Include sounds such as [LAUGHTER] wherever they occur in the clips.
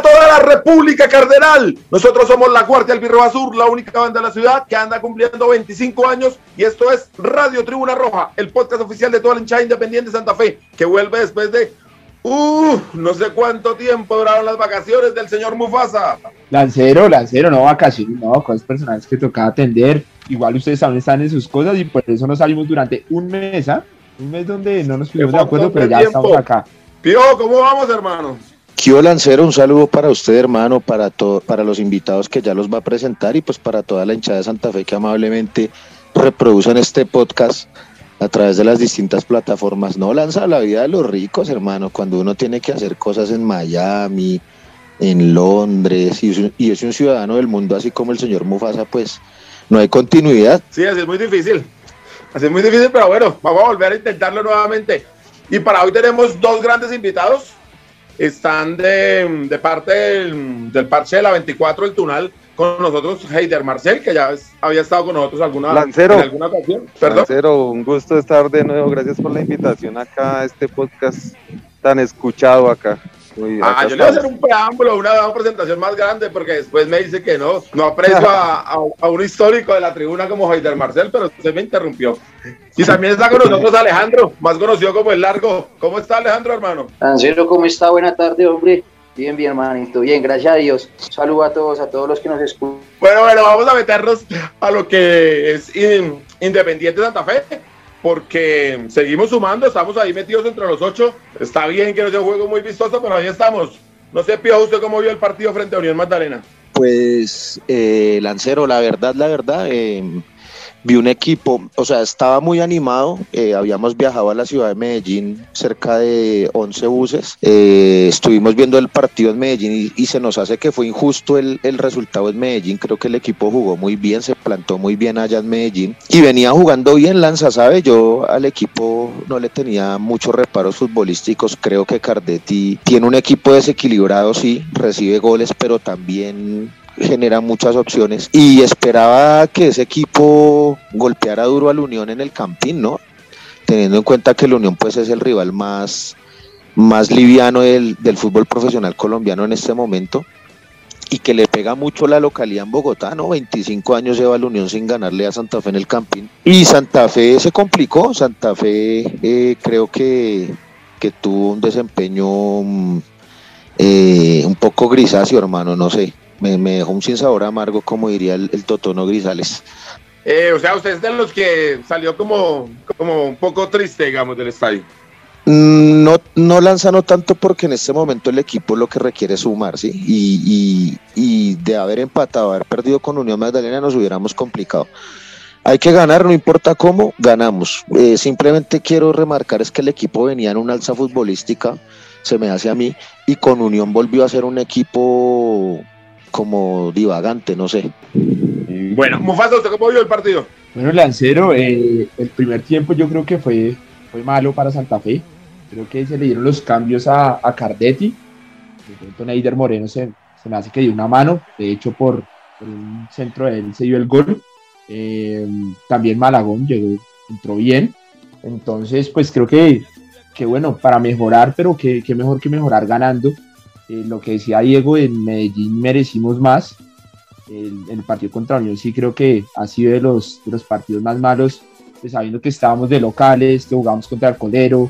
A toda la República Cardenal. Nosotros somos la Guardia Albirroja Sur, la única banda de la ciudad que anda cumpliendo 25 años y esto es Radio Tribuna Roja, el podcast oficial de toda la hinchada independiente de Santa Fe, que vuelve después de Uh, no sé cuánto tiempo duraron las vacaciones del señor Mufasa. Lancero, Lancero, no vacaciones, no, cosas personales que tocaba atender. Igual ustedes saben, están en sus cosas y por eso nos salimos durante un mes, ¿ah? Un mes donde no nos pusimos de acuerdo, pero ya estamos acá. Pío, ¿cómo vamos, hermano? Kio Lancero, un saludo para usted, hermano, para, to para los invitados que ya los va a presentar y pues para toda la hinchada de Santa Fe que amablemente reproducen este podcast a través de las distintas plataformas. No lanza la vida de los ricos, hermano, cuando uno tiene que hacer cosas en Miami, en Londres, y, y es un ciudadano del mundo así como el señor Mufasa, pues no hay continuidad. Sí, así es muy difícil. Así es muy difícil, pero bueno, vamos a volver a intentarlo nuevamente. Y para hoy tenemos dos grandes invitados. Están de, de parte del, del parche de la 24 del Tunal con nosotros Heider Marcel, que ya había estado con nosotros alguna, Lancero. en alguna ocasión. Perdón. Lancero, un gusto estar de nuevo. Gracias por la invitación acá a este podcast tan escuchado acá. Ah, yo le voy a hacer un preámbulo, una, una presentación más grande, porque después me dice que no, no aprecio a, a- a un histórico de la tribuna como Heider Marcel, pero usted me interrumpió. Y también está con nosotros Alejandro, más conocido como El Largo. ¿Cómo está Alejandro, hermano? Lancero, ¿cómo está? Buena tarde, hombre. Bien, bien, hermanito. Bien, gracias a Dios. Saludo a todos, a todos los que nos escuchan. Bueno, bueno, vamos a meternos a lo que es in- Independiente Santa Fe, porque seguimos sumando, estamos ahí metidos entre los ocho. Está bien que no sea un juego muy vistoso, pero ahí estamos. No sé, Pío, ¿usted cómo vio el partido frente a Unión Magdalena? Pues, eh, Lancero, la verdad, la verdad, eh, vi un equipo, o sea, estaba muy animado. eh, habíamos viajado a la ciudad de Medellín, cerca de 11 buses. eh, estuvimos viendo el partido en Medellín y, y se nos hace que fue injusto el, el resultado en Medellín. Creo que el equipo jugó muy bien, se plantó muy bien allá en Medellín y venía jugando bien Lanza, ¿sabe? Yo al equipo no le tenía muchos reparos futbolísticos. Creo que Cardetti tiene un equipo desequilibrado, sí, recibe goles, pero también genera muchas opciones y esperaba que ese equipo golpeara duro al Unión en el Campín, ¿no? Teniendo en cuenta que el Unión pues es el rival más, más liviano del, del fútbol profesional colombiano en este momento y que le pega mucho la localidad en Bogotá, ¿no? 25 años lleva la Unión sin ganarle a Santa Fe en el Campín. Y Santa Fe se complicó, Santa Fe eh, creo que, que tuvo un desempeño mm, eh, un poco grisáceo, hermano, no sé. Me, me dejó un sinsabor amargo, como diría el, el Totono Grisales. Eh, o sea, usted es de los que salió como, como un poco triste, digamos, del estadio. Mm, No, no lanza no tanto porque en este momento el equipo lo que requiere es sumar, ¿sí? Y, y- y de haber empatado, haber perdido con Unión Magdalena nos hubiéramos complicado. Hay que ganar, no importa cómo, ganamos. Eh, simplemente quiero remarcar es que el equipo venía en una alza futbolística, se me hace a mí, y con Unión volvió a ser un equipo como divagante, no sé. Bueno, Mufasa, ¿usted cómo vio el partido? Bueno, Lancero, eh, el primer tiempo yo creo que fue, fue malo para Santa Fe. Creo que se le dieron los cambios a, a Cardetti. De pronto Neider Moreno se, se me hace que dio una mano. De hecho, por, por un centro de él se dio el gol. Eh, también Malagón llegó, entró bien. Entonces, pues creo que, que bueno, para mejorar, pero que, que mejor que mejorar ganando. Eh, lo que decía Diego, en Medellín merecimos más. El, el partido contra Unión sí creo que ha sido de los, de los partidos más malos, pues sabiendo que estábamos de locales, que jugamos contra el Colero,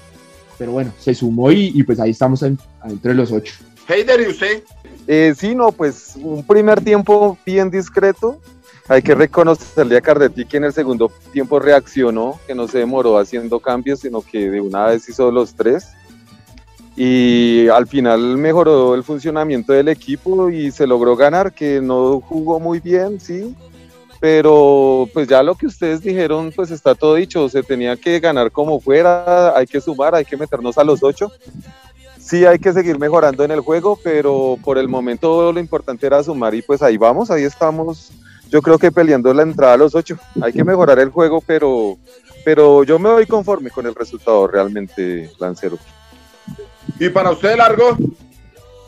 pero bueno, se sumó y, y pues ahí estamos en, adentro de los ocho. Heider, ¿y usted? Eh, sí, no, pues un primer tiempo bien discreto. Hay que reconocerle a Cardetti que en el segundo tiempo reaccionó, que no se demoró haciendo cambios, sino que de una vez hizo los tres. Y al final mejoró el funcionamiento del equipo y se logró ganar, que no jugó muy bien, sí. Pero pues ya lo que ustedes dijeron, pues está todo dicho. Se tenía que ganar como fuera, hay que sumar, hay que meternos a los ocho sí hay que seguir mejorando en el juego, pero por el momento lo importante era sumar y pues ahí vamos, ahí estamos. Yo creo que peleando la entrada a los ocho. Hay que mejorar el juego, pero pero yo me voy conforme con el resultado realmente, Lancero. ¿Y para usted, Largo?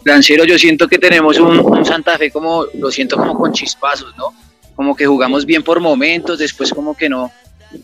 Lancero, yo siento que tenemos un, un Santa Fe como, lo siento como con chispazos, ¿no? Como que jugamos bien por momentos, después como que no,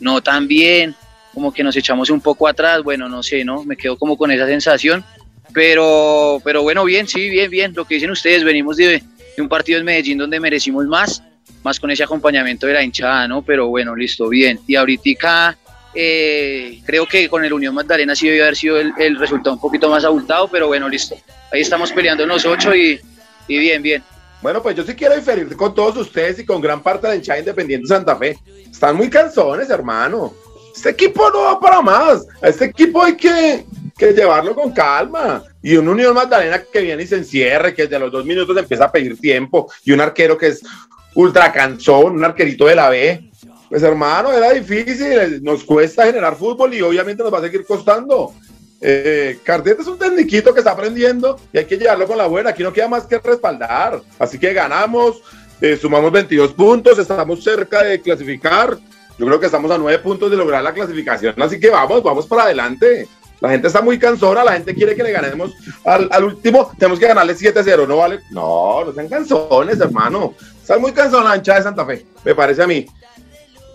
no tan bien, como que nos echamos un poco atrás, bueno, no sé, ¿no? Me quedo como con esa sensación, pero, pero bueno, bien, sí, bien, bien, lo que dicen ustedes, venimos de, de un partido en Medellín donde merecimos más, más con ese acompañamiento de la hinchada, ¿no? Pero bueno, listo, bien. Y ahorita eh, creo que con el Unión Magdalena sí debió haber sido el, el, resultado un poquito más abultado, pero bueno, listo. Ahí estamos peleando los ocho y, y bien, bien. Bueno, pues yo sí quiero diferir con todos ustedes y con gran parte de hinchada independiente de Santa Fe. Están muy cansones, hermano. Este equipo no va para más. A este equipo hay que, que llevarlo con calma. Y un Unión Magdalena que viene y se encierre, que desde los dos minutos empieza a pedir tiempo. Y un arquero que es ultra cansón, un arquerito de la B. Pues hermano, era difícil, nos cuesta generar fútbol y obviamente nos va a seguir costando. Eh, Cardete es un tecniquito que está aprendiendo y hay que llevarlo con la buena. Aquí no queda más que respaldar. Así que ganamos, eh, sumamos 22 puntos, estamos cerca de clasificar. Yo creo que estamos a 9 puntos de lograr la clasificación. Así que vamos, vamos para adelante. La gente está muy cansona, la gente quiere que le ganemos al, último. Tenemos que ganarle 7-0, ¿no vale? No, no sean canzones, hermano. Está muy cansona la de Santa Fe, me parece a mí.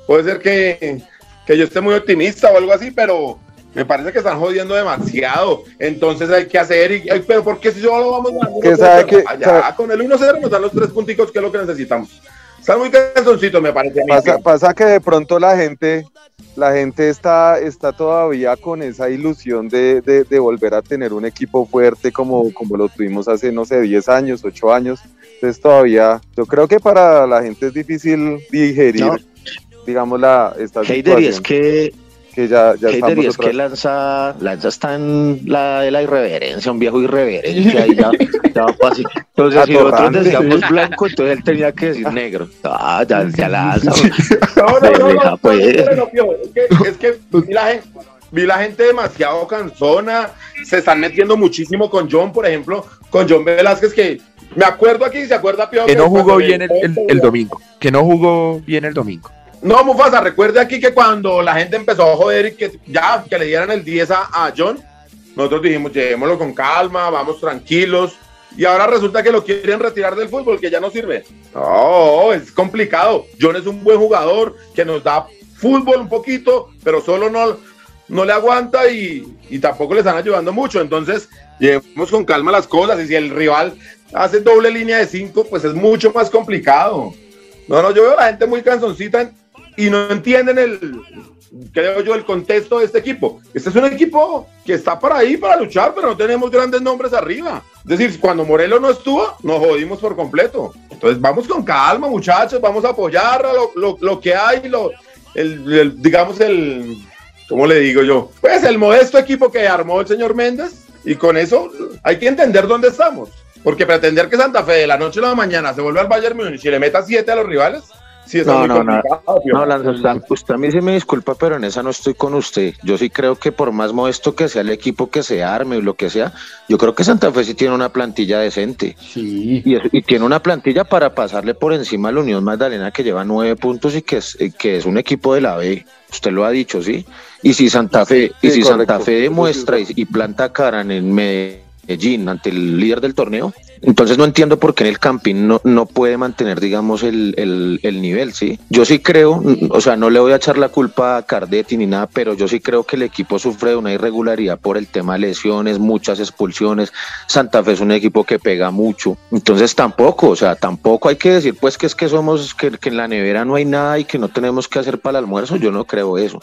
Puede ser que, que yo esté muy optimista o algo así, pero me parece que están jodiendo demasiado. Entonces hay que hacer. Y, ay, pero ¿por qué si solo vamos ganando? Que sabe que, Allá, sabe- con el 1-0 nos dan los tres punticos, que es lo que necesitamos. Están muy cansoncitos, me parece a mí. Pasa, pasa que de pronto la gente, la gente está, está todavía con esa ilusión de, de- de volver a tener un equipo fuerte como, como lo tuvimos hace, no sé, 10 años, 8 años. Entonces todavía, yo creo que para la gente es difícil digerir, No. Digamos, la, esta Heider, y es que, que ya, ya Heider, y es otra que Lanza, Lanza está en la de la irreverencia, un viejo irreverente, ahí ya, ya va así. Entonces, si nosotros decíamos blanco, entonces él tenía que decir negro. Ah, ya, ya Lanza. [LAUGHS] No, no, no, pues. es que, es que vi, la gente, vi la gente demasiado cansona, se están metiendo muchísimo con John, por ejemplo, con John Velázquez, que me acuerdo aquí, ¿se acuerda, Pío? Que no jugó bien el, el- el domingo. Que no jugó bien el domingo. No, Mufasa, recuerde aquí que cuando la gente empezó a joder y que ya, que le dieran el 10 a, John, nosotros dijimos, llevémoslo con calma, vamos tranquilos. Y ahora resulta que lo quieren retirar del fútbol, que ya no sirve. No, es complicado. John es un buen jugador que nos da fútbol un poquito, pero solo no, no le aguanta y, y tampoco le están ayudando mucho. Entonces, llevemos con calma las cosas. Y si el rival hace doble línea de cinco, pues es mucho más complicado. No, no, yo veo a la gente muy cansoncita y no entienden el, creo yo, el contexto de este equipo. Este es un equipo que está para ahí, para luchar, pero no tenemos grandes nombres arriba. Es decir, cuando Morelos no estuvo, nos jodimos por completo. Entonces, vamos con calma, muchachos, vamos a apoyar lo, lo- lo que hay, lo, el- digamos, el, ¿cómo le digo yo? Pues el modesto equipo que armó el señor Méndez, y con eso hay que entender dónde estamos. Porque pretender que Santa Fe de la noche a la mañana se vuelva al Bayern Múnich y le meta siete a los rivales, sí está No, muy no, no. Pío. No, usted a mí sí me disculpa, pero en esa no estoy con usted. Yo sí creo que por más modesto que sea el equipo que se arme o lo que sea, yo creo que Santa Fe sí tiene una plantilla decente. Sí. Y, es- y tiene una plantilla para pasarle por encima a la Unión Magdalena que lleva nueve puntos y que es, eh, que es un equipo de la B. Usted lo ha dicho, ¿sí? Y si Santa Fe, y si correcto. Santa Fe demuestra y, y planta cara en el Medellín ante el líder del torneo, entonces no entiendo por qué en el Campín no, no puede mantener, digamos, el, el, el nivel, ¿sí? Yo sí creo, o sea, no le voy a echar la culpa a Cardetti ni nada, pero yo sí creo que el equipo sufre de una irregularidad por el tema de lesiones, muchas expulsiones. Santa Fe es un equipo que pega mucho. Entonces tampoco, o sea, tampoco hay que decir pues que es que somos, que, que en la nevera no hay nada y que no tenemos que hacer para el almuerzo. Yo no creo eso.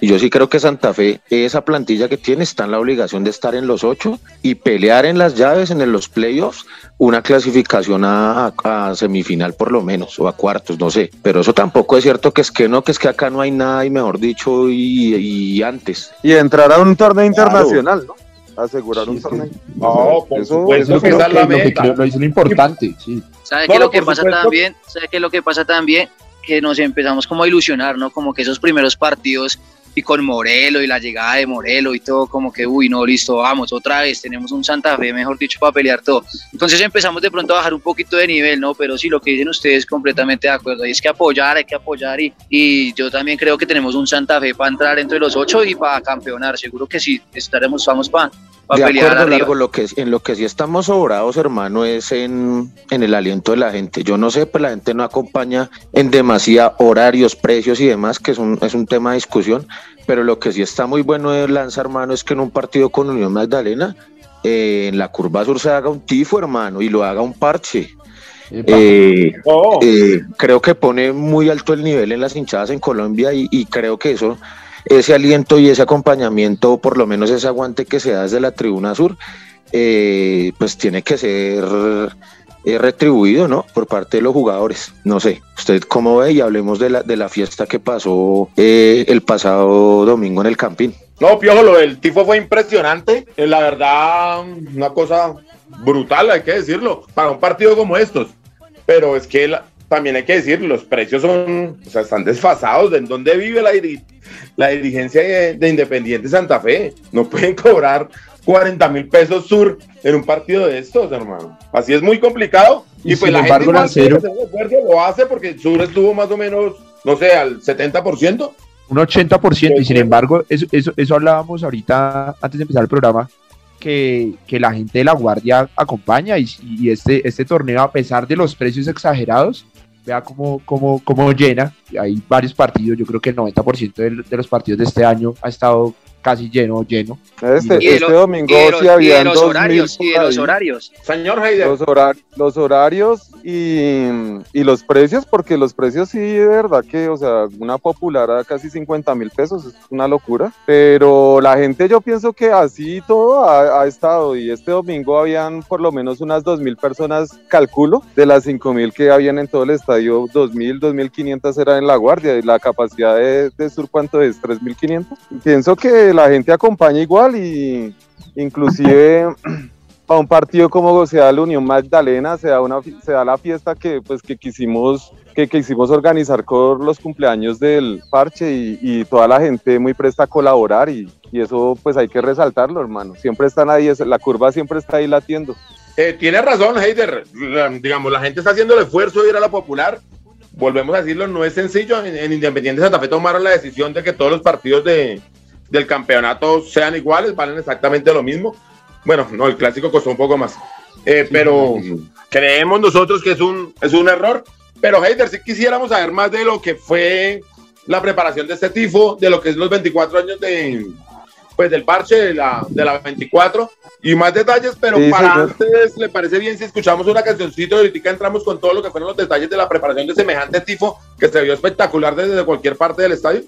Y yo sí creo que Santa Fe, esa plantilla que tiene, está en la obligación de estar en los ocho y pelear en las llaves, en los playoffs, una clasificación a, semifinal por lo menos, o a cuartos, no sé. Pero eso tampoco es cierto que es que no, que es que acá no hay nada, y mejor dicho, y, y antes. Y entrar a un torneo internacional, ¿no? Asegurar un Sí, torneo. No, por Eso- supuesto Eso que creo esa es lo que creo- lo importante, sí. ¿Sabe No, qué es lo que pasa supuesto. también? ¿Sabe qué es lo que pasa también? Que nos empezamos como a ilusionar, ¿no? Como que esos primeros partidos y con Morelo y la llegada de Morelo y todo, como que, uy, no, listo, vamos, otra vez, tenemos un Santa Fe, mejor dicho, para pelear todo. Entonces empezamos de pronto a bajar un poquito de nivel, ¿no? Pero sí, lo que dicen ustedes, completamente de acuerdo, y es que apoyar, hay que apoyar, y, y yo también creo que tenemos un Santa Fe para entrar entre los ocho y para campeonar, seguro que sí, estaremos, vamos para de acuerdo, Largo, lo que, en lo que sí estamos sobrados, hermano, es en, en, el aliento de la gente. Yo no sé, pues la gente no acompaña en demasía horarios, precios y demás, que es un, es un tema de discusión, pero lo que sí está muy bueno de Lanza, hermano, es que en un partido con Unión Magdalena, eh, en la curva sur se haga un tifo, hermano, y lo haga un parche. Eh, oh. eh, creo que pone muy alto el nivel en las hinchadas en Colombia y, y creo que eso ese aliento y ese acompañamiento, por lo menos ese aguante que se da desde la tribuna sur, eh, pues tiene que ser eh, retribuido, ¿no? Por parte de los jugadores. No sé, usted cómo ve y hablemos de la, de la fiesta que pasó eh, el pasado domingo en el Campín. No, Piojo, lo del tifo fue impresionante. La verdad, una cosa brutal, hay que decirlo, para un partido como estos. Pero es que también hay que decir, los precios son, o sea, están desfasados de en dónde vive la, la dirigencia de, Independiente Santa Fe. No pueden cobrar 40 mil pesos sur en un partido de estos, hermano. Así es muy complicado. Y, pues la gente lo hace porque sur estuvo más o menos, no sé, al 70%. Un 80%, y sin embargo, eso, eso, eso hablábamos ahorita antes de empezar el programa, que, que, la gente de la Guardia acompaña y, y, este, este torneo, a pesar de los precios exagerados, vea cómo, cómo, cómo llena. Hay varios partidos, yo creo que el 90% de, de los partidos de este año ha estado casi lleno, lleno. Este, este domingo sí habían los horarios, y los horarios. Señor Heider. Los, los horarios y, y, los precios, porque los precios sí, de verdad que, o sea, una popular a casi 50 mil pesos es una locura, pero la gente yo pienso que así todo ha, ha, estado y este domingo habían por lo menos unas 2 mil personas, calculo, de las 5 mil que habían en todo el estadio, 2 mil, 2.500 eran en la guardia y la capacidad de, de Sur, ¿cuánto es? 3.500. Pienso que la gente acompaña igual y inclusive [CLEARS THROAT] para un partido como se da la Unión Magdalena, se da, una, se da la fiesta que, pues, que, quisimos, que, quisimos organizar con los cumpleaños del parche y, toda la gente muy presta a colaborar y, eso pues hay que resaltarlo, hermano. Siempre están ahí, la curva siempre está ahí latiendo. Eh, tiene razón, Heider. digamos, la gente está haciendo el esfuerzo de ir a la popular. Volvemos a decirlo, no es sencillo. En, en Independiente Santa Fe tomaron la decisión de que todos los partidos de, del campeonato sean iguales, valen exactamente lo mismo. Bueno, no, el clásico costó un poco más. Eh, pero creemos nosotros que es un, es un error. Pero, Heider, si quisiéramos saber más de lo que fue la preparación de este tifo, de lo que es los 24 años de, pues, del parche de la, de la 24 y más detalles, pero para antes, ¿le parece bien si escuchamos una cancioncita y ahorita entramos con todo lo que fueron los detalles de la preparación de semejante tifo que se vio espectacular desde cualquier parte del estadio?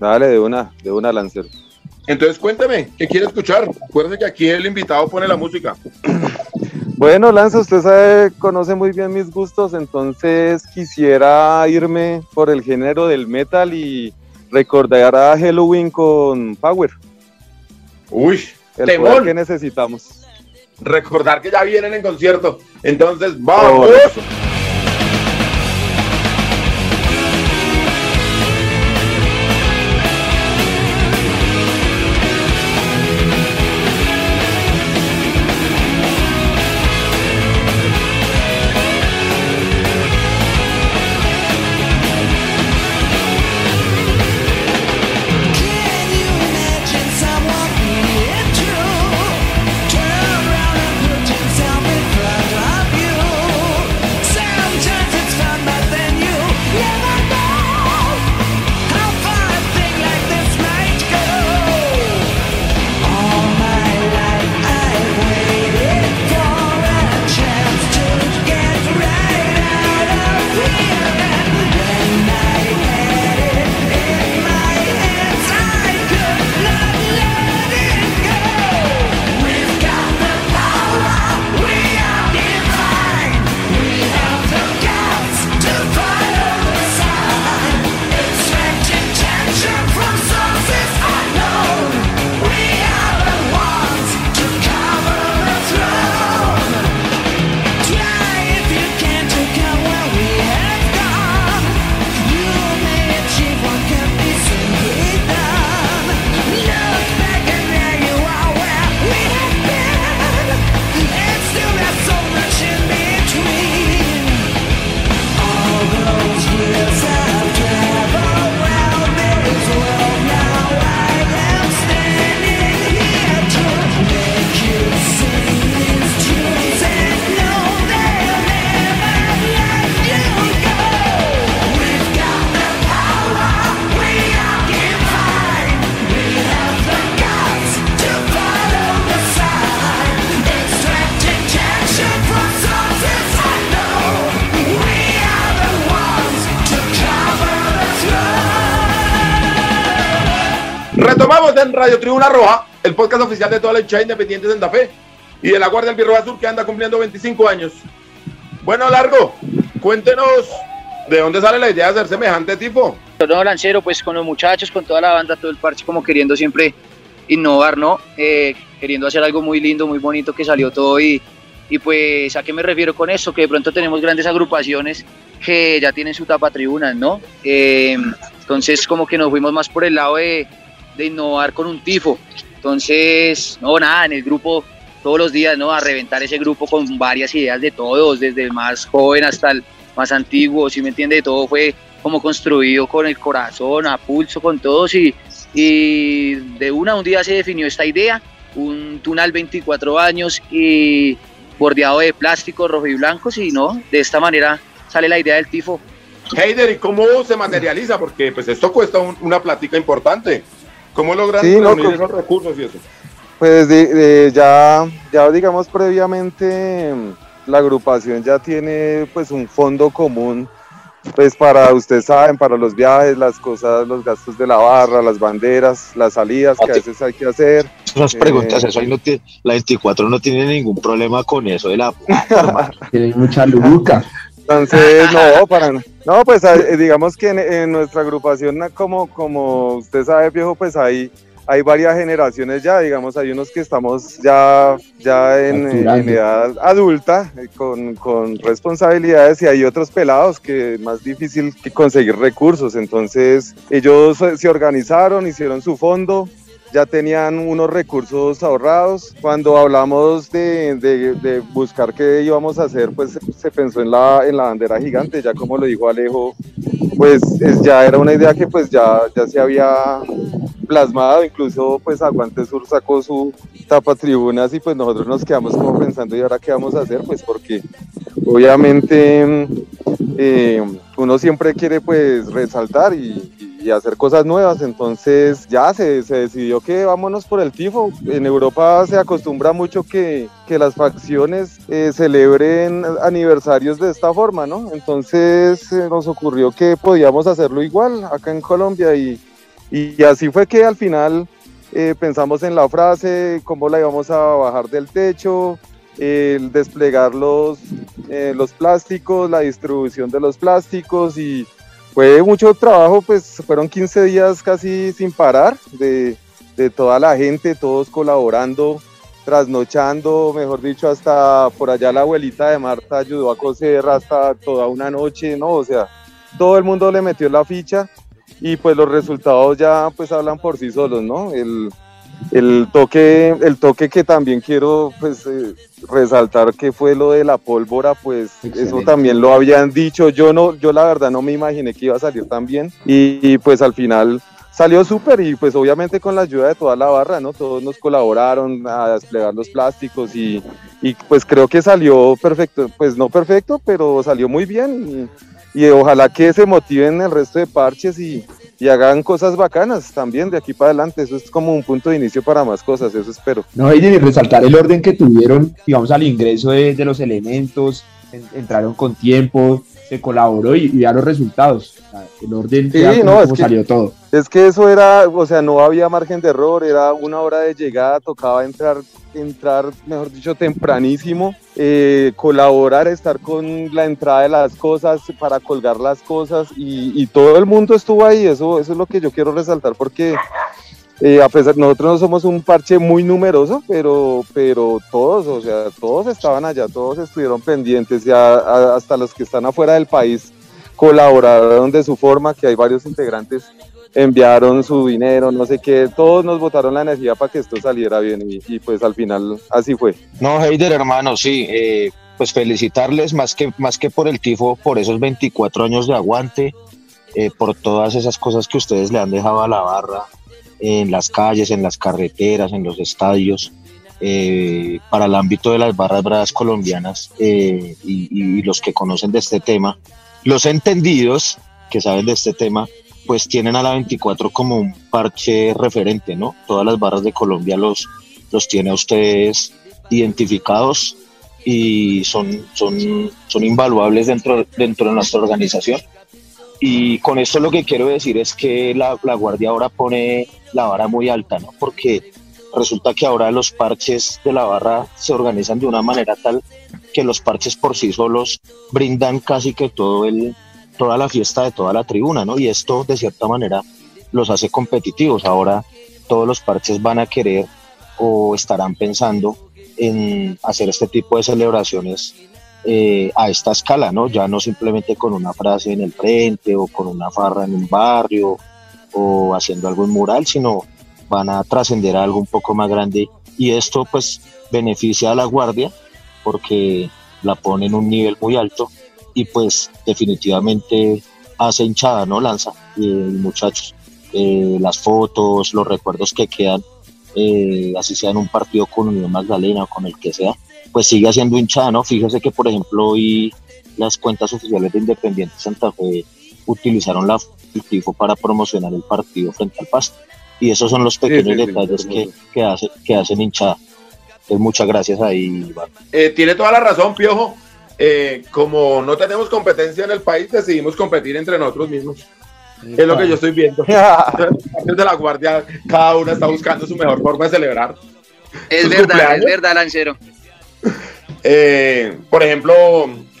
Dale, de una, de una, Lancer. Entonces cuénteme, ¿qué quiere escuchar? Recuerde que aquí el invitado pone la música. [CLEARS THROAT] Bueno, Lanza, usted sabe, conoce muy bien mis gustos, entonces quisiera irme por el género del metal y recordar a Halloween con Power. Uy, el poder que necesitamos. Recordar que ya vienen en concierto. Entonces, vamos. Retomamos en Radio Tribuna Roja, el podcast oficial de toda la hinchada independiente de Santa Fe y de la Guardia del Birro Azul que anda cumpliendo 25 años. Bueno, Largo, cuéntenos de dónde sale la idea de hacer semejante tipo. No, Lancero, pues con los muchachos, con toda la banda, todo el parche, como queriendo siempre innovar, ¿no? Eh, queriendo hacer algo muy lindo, muy bonito que salió todo y, y pues a qué me refiero con eso, que de pronto tenemos grandes agrupaciones que ya tienen su tapa tribunas, ¿no? Eh, entonces como que nos fuimos más por el lado de, de innovar con un tifo. Entonces, no, nada, en el grupo todos los días, ¿no? A reventar ese grupo con varias ideas de todos, desde el más joven hasta el más antiguo, si me entiende? Todo fue como construido con el corazón, a pulso, con todos y, y de una un día se definió esta idea, un tunal 24 años y bordeado de plástico rojo y blancos y no, de esta manera sale la idea del tifo. Heider, ¿y cómo se materializa? Porque pues esto cuesta un, una plática importante. ¿Cómo logran Sí, no, reunir con- esos recursos y eso? Pues de- de- ya, ya digamos previamente la agrupación ya tiene pues un fondo común pues para, ustedes saben, para los viajes, las cosas, los gastos de la barra, las banderas, las salidas que a veces hay que hacer. Eh, preguntas, eso ahí no tiene, la 24 no tiene ningún problema con eso de la [LAUGHS] Tiene mucha luca. Entonces, [LAUGHS] no, para no, pues eh, digamos que en, en nuestra agrupación, na- como, como usted sabe, viejo, pues hay, hay varias generaciones ya, digamos, hay unos que estamos ya, ya en, edad adulta, eh, con, con responsabilidades, y hay otros pelados que es más difícil que conseguir recursos. Entonces, ellos se organizaron, hicieron su fondo, ya tenían unos recursos ahorrados. Cuando hablamos de, de- buscar qué íbamos a hacer, pues se pensó en la, en la bandera gigante, ya como lo dijo Alejo, pues es- ya era una idea que pues ya, ya se había plasmado, incluso pues Aguante Sur sacó su tapa tribunas y pues nosotros nos quedamos como pensando y ahora qué vamos a hacer, pues porque obviamente eh, uno siempre quiere pues resaltar y, hacer cosas nuevas, entonces ya se, se decidió que vámonos por el tifo. En Europa se acostumbra mucho que, que las facciones eh, celebren aniversarios de esta forma, ¿no? Entonces eh, nos ocurrió que podíamos hacerlo igual acá en Colombia y, y así fue que al final eh, pensamos en la frase, cómo la íbamos a bajar del techo, el desplegar los, eh, los plásticos, la distribución de los plásticos y fue mucho trabajo, pues fueron 15 días casi sin parar de, de toda la gente, todos colaborando, trasnochando, mejor dicho, hasta por allá la abuelita de Marta ayudó a coser hasta toda una noche, ¿no? O sea, todo el mundo le metió la ficha y pues los resultados ya pues hablan por sí solos, ¿no? El, el toque, el toque que también quiero pues eh, resaltar que fue lo de la pólvora, pues eso también lo habían dicho, yo no, yo la verdad no me imaginé que iba a salir tan bien y, y, pues al final salió súper y pues obviamente con la ayuda de toda la barra, ¿no? Todos nos colaboraron a desplegar los plásticos y, y pues creo que salió perfecto, pues no perfecto, pero salió muy bien y, y ojalá que se motiven el resto de parches y, y hagan cosas bacanas también de aquí para adelante. Eso es como un punto de inicio para más cosas, eso espero. No, y resaltar el orden que tuvieron, digamos, al ingreso de, de los elementos, en- entraron con tiempo, se colaboró y, y ya los resultados. O sea, El orden, Sí, ya no, es como que- salió todo. Es que eso era, o sea, no había margen de error, era una hora de llegada, tocaba entrar, entrar, mejor dicho, tempranísimo, eh, colaborar, estar con la entrada de las cosas para colgar las cosas y, y todo el mundo estuvo ahí, eso, eso es lo que yo quiero resaltar porque eh, a pesar, nosotros no somos un parche muy numeroso, pero, pero todos, o sea, todos estaban allá, todos estuvieron pendientes, ya hasta los que están afuera del país colaboraron de su forma, que hay varios integrantes enviaron su dinero, no sé qué, todos nos botaron la energía para que esto saliera bien y, y pues al final así fue. No, Heider, hermano, sí, eh, pues felicitarles más que, más que por el tifo, por esos 24 años de aguante, eh, por todas esas cosas que ustedes le han dejado a la barra en las calles, en las carreteras, en los estadios, eh, para el ámbito de las barras bravas colombianas eh, y, y- los que conocen de este tema, los entendidos que saben de este tema, pues tienen a la 24 como un parche referente, ¿no? Todas las barras de Colombia los, los tiene a ustedes identificados y son, son, son invaluables dentro, dentro de nuestra organización. Y con esto lo que quiero decir es que la, la Guardia ahora pone la vara muy alta, ¿no? Porque resulta que ahora los parches de la barra se organizan de una manera tal que los parches por sí solos brindan casi que todo el, toda la fiesta de toda la tribuna, ¿no? Y esto de cierta manera los hace competitivos. Ahora todos los parches van a querer o estarán pensando en hacer este tipo de celebraciones eh, a esta escala, ¿no? Ya no simplemente con una frase en el frente o con una farra en un barrio o haciendo algo en mural, sino van a trascender a algo un poco más grande y esto pues beneficia a la guardia porque la pone en un nivel muy alto y pues definitivamente hace hinchada, ¿no? Lanza, eh, muchachos. Eh, las fotos, los recuerdos que quedan, así sea en un partido con Unión Magdalena o con el que sea, pues sigue haciendo hinchada, ¿no? Fíjese que, por ejemplo, hoy las cuentas oficiales de Independiente Santa Fe utilizaron la tifo para promocionar el partido frente al Pasto. Y esos son los pequeños detalles que, que, hace, que hacen hinchada. Entonces, muchas gracias ahí, eh, tiene toda la razón, Piojo. Eh, como no tenemos competencia en el país, decidimos competir entre nosotros mismos. Es lo que yo estoy viendo. [LAUGHS] de la guardia, cada uno está buscando su mejor forma de celebrar. Es verdad, es verdad, Lancero. Eh, por ejemplo,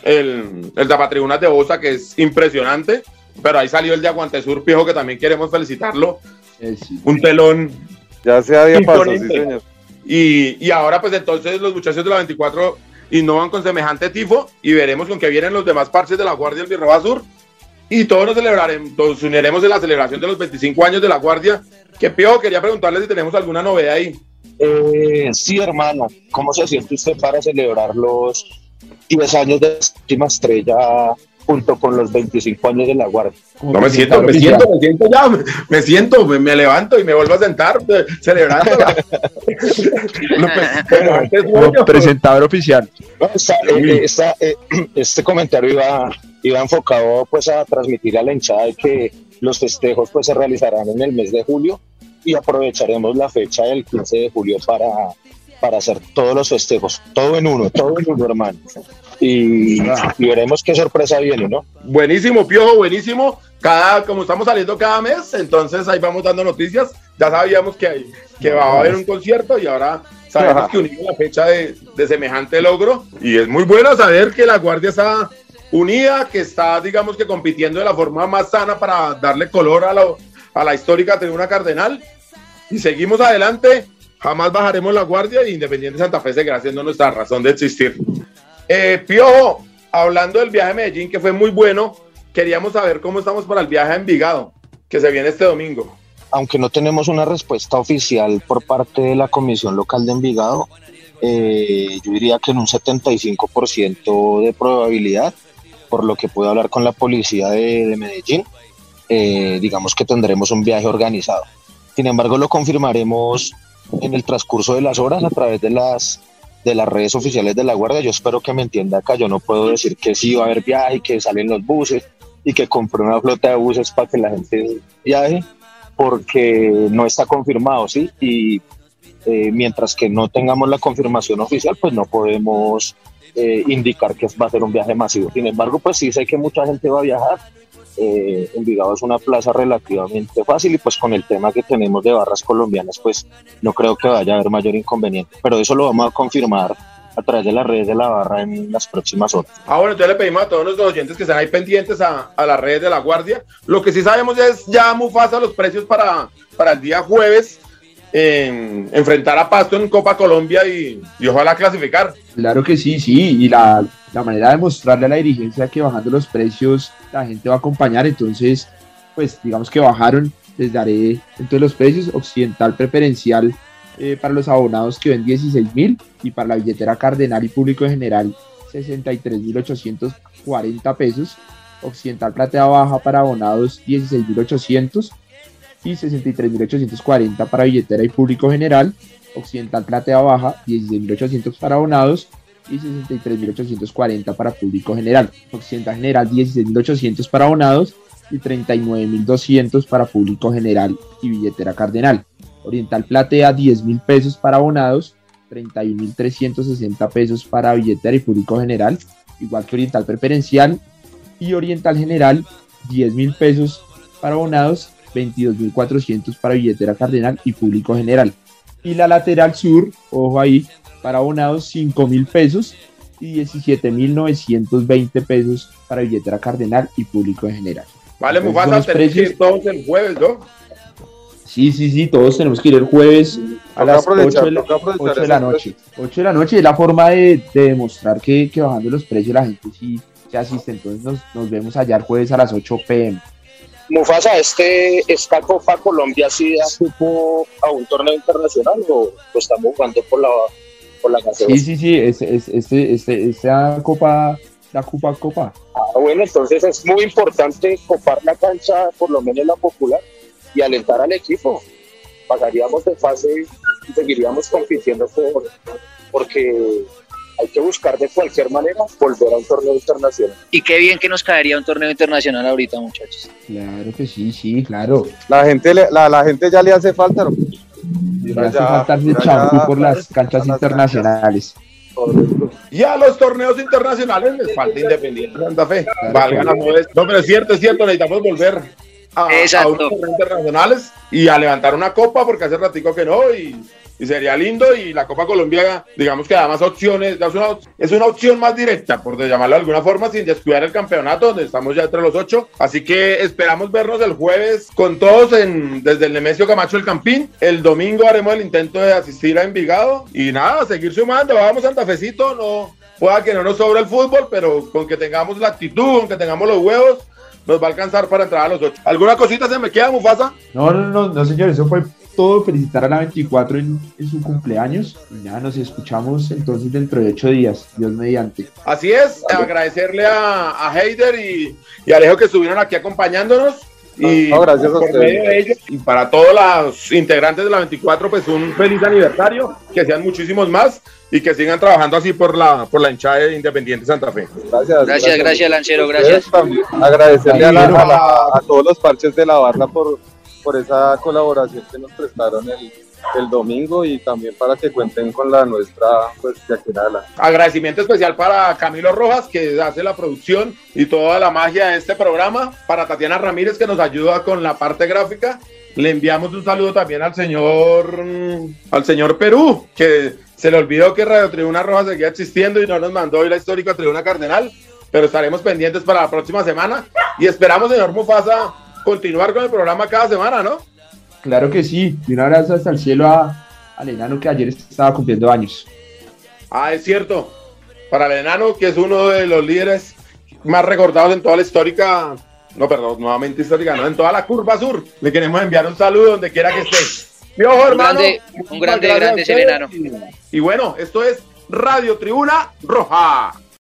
el, el Zapatribunas de Bosa, que es impresionante, pero ahí salió el de Aguante Sur, Piojo, que también queremos felicitarlo. Un telón. Ya sea de paso, sí, señor. Y, y ahora, pues entonces, los muchachos de la 24 innovan con semejante tifo y veremos con qué vienen los demás parches de la Guardia del Birroba Sur. Y todos nos celebraremos, nos uniremos en la celebración de los 25 años de la Guardia. Que Piojo, quería preguntarle si tenemos alguna novedad ahí. Eh, sí, hermano. ¿Cómo se siente usted para celebrar los 10 años de última estrella junto con los 25 años de la Guardia? No me siento, me siento, me siento ya, me, siento, me, levanto y me vuelvo a sentar eh, celebrando. [LAUGHS] presentador oficial. Eh, [CLEARS THROAT] este comentario iba, iba enfocado pues a transmitir a la hinchada de que los festejos pues se realizarán en el mes de julio y aprovecharemos la fecha del 15 de julio para, para hacer todos los festejos, todo en uno, todo en uno, hermano. Y, veremos qué sorpresa viene, ¿no? Buenísimo, Piojo, buenísimo. Cada, como estamos saliendo cada mes, entonces ahí vamos dando noticias. Ya sabíamos que, hay, que va a haber un concierto y ahora sabemos que unimos la fecha de, de semejante logro. Y es muy bueno saber que la Guardia está unida, que está, digamos que compitiendo de la forma más sana para darle color a la, a la histórica tribuna cardenal. Y seguimos adelante, jamás bajaremos la guardia y Independiente Santa Fe seguirá siendo nuestra razón de existir. Eh, Piojo, hablando del viaje a Medellín, que fue muy bueno, queríamos saber cómo estamos para el viaje a Envigado, que se viene este domingo. Aunque no tenemos una respuesta oficial por parte de la Comisión Local de Envigado, eh, yo diría que en un 75% de probabilidad, por lo que puedo hablar con la policía de Medellín, eh, digamos que tendremos un viaje organizado. Sin embargo, lo confirmaremos en el transcurso de las horas a través de las de las redes oficiales de la Guardia. Yo espero que me entienda acá. Yo no puedo decir que sí va a haber viaje y que salen los buses y que compré una flota de buses para que la gente viaje, porque no está confirmado, ¿sí? Y eh, mientras que no tengamos la confirmación oficial, pues no podemos eh, indicar que va a ser un viaje masivo. Sin embargo, pues sí sé que mucha gente va a viajar eh, Envigado es una plaza relativamente fácil y pues con el tema que tenemos de barras colombianas pues no creo que vaya a haber mayor inconveniente, pero eso lo vamos a confirmar a través de las redes de la barra en las próximas horas. Ah, bueno, entonces le pedimos a todos los oyentes que estén ahí pendientes a, a las redes de la Guardia. Lo que sí sabemos es ya fácil los precios para, para el día jueves enfrentar a Pasto en Copa Colombia y, ojalá clasificar. Claro que sí, sí, y la, la, manera de mostrarle a la dirigencia que bajando los precios la gente va a acompañar, entonces, pues digamos que bajaron, les daré entonces los precios, occidental preferencial eh, para los abonados que ven 16 mil y para la billetera cardenal y público en general 63 mil 840 pesos, occidental platea baja para abonados 16 mil 800 y 63.840 para billetera y público general, Occidental Platea Baja 16.800 para abonados y 63.840 para público general, Occidental General 16.800 para abonados y 39.200 para público general y billetera cardenal, Oriental Platea 10.000 pesos para abonados, 31.360 pesos para billetera y público general, igual que Oriental Preferencial. Y Oriental General 10 mil pesos para abonados, 22 mil 400 para billetera cardenal y público general. Y la lateral sur, ojo ahí, para abonados 5 mil pesos y 17 mil 920 pesos para billetera cardenal y público en general. Vale, Entonces, Mufasa, buenos tenemos que ir todos el jueves, ¿no? Sí, sí, sí, todos tenemos que ir el jueves a las 8 aprovechar, de la, toca aprovechar 8 de la noche. 8 de la noche es la forma de, de demostrar que, que bajando los precios la gente sí se asiste. Entonces nos, nos vemos allá el jueves a las 8 pm. Mufasa, este, ¿esta Copa Colombia sí da cupo a un torneo internacional o lo estamos jugando por la, por la gaseosa? Sí, sí, sí, este, este, este, esta copa, la Copa Copa. Ah, bueno, entonces es muy importante copar la cancha, por lo menos la popular, y alentar al equipo. Pasaríamos de fase y seguiríamos compitiendo por, porque hay que buscar de cualquier manera volver a un torneo internacional. Y qué bien que nos caería un torneo internacional ahorita, muchachos. Claro que sí, sí, claro. La gente, le- la, la gente ya le hace falta. ¿no? Le Ya, hace falta el ya, champú ya, por las canchas las internacionales. Y a los torneos internacionales les falta Independiente Santa Fe. Valgan las nueve. No, pero es cierto, es cierto, necesitamos volver a, a unos torneos internacionales y a levantar una copa, porque hace ratico que no, y, y sería lindo. Y la Copa Colombia, digamos que da más opciones, da una, es una opción más directa, por llamarlo de alguna forma, sin descuidar el campeonato, donde estamos ya entre los ocho. Así que esperamos vernos el jueves con todos en, desde el Nemesio Camacho el Campín. El domingo haremos el intento de asistir a Envigado y nada, seguir sumando. Vamos Santa Fecito, no. Pueda que no nos sobre el fútbol, pero con que tengamos la actitud, con que tengamos los huevos, nos va a alcanzar para entrar a los ocho. ¿Alguna cosita se me queda, Mufasa? No, no, no, no, señor, eso fue todo. Felicitar a la 24 en, en su cumpleaños. Y nada, nos escuchamos entonces dentro de ocho días, Dios mediante. Así es, agradecerle a, a Heider y, y a Alejo que estuvieron aquí acompañándonos. Y No, gracias a por ustedes. medio de ellos, y para todos los integrantes de la 24, pues un feliz aniversario, que sean muchísimos más y que sigan trabajando así por la, por la hinchada de Independiente Santa Fe. Gracias. Gracias, gracias, Lancero, gracias. también. Agradecerle a, la- a la- a todos los parches de la barra por, por esa colaboración que nos prestaron el, el domingo y también para que cuenten con la nuestra, pues de aquí en adelante. Agradecimiento especial para Camilo Rojas, que hace la producción y toda la magia de este programa. Para Tatiana Ramírez, que nos ayuda con la parte gráfica. Le enviamos un saludo también al señor, mm, al señor Perú, que se le olvidó que Radio Tribuna Roja seguía existiendo y no nos mandó hoy la histórica Tribuna Cardenal. Pero estaremos pendientes para la próxima semana y esperamos, señor Mufasa, continuar con el programa cada semana, ¿no? Claro que sí. Y un abrazo hasta el cielo a, al enano que ayer estaba cumpliendo años. Ah, es cierto. Para el enano, que es uno de los líderes más recordados en toda la histórica, no, perdón, nuevamente histórica, no, en toda la curva sur. Le queremos enviar un saludo donde quiera que esté. Mi ojo, Un hermano. grande, un grande, grande el enano. Y bueno, esto es Radio Tribuna Roja.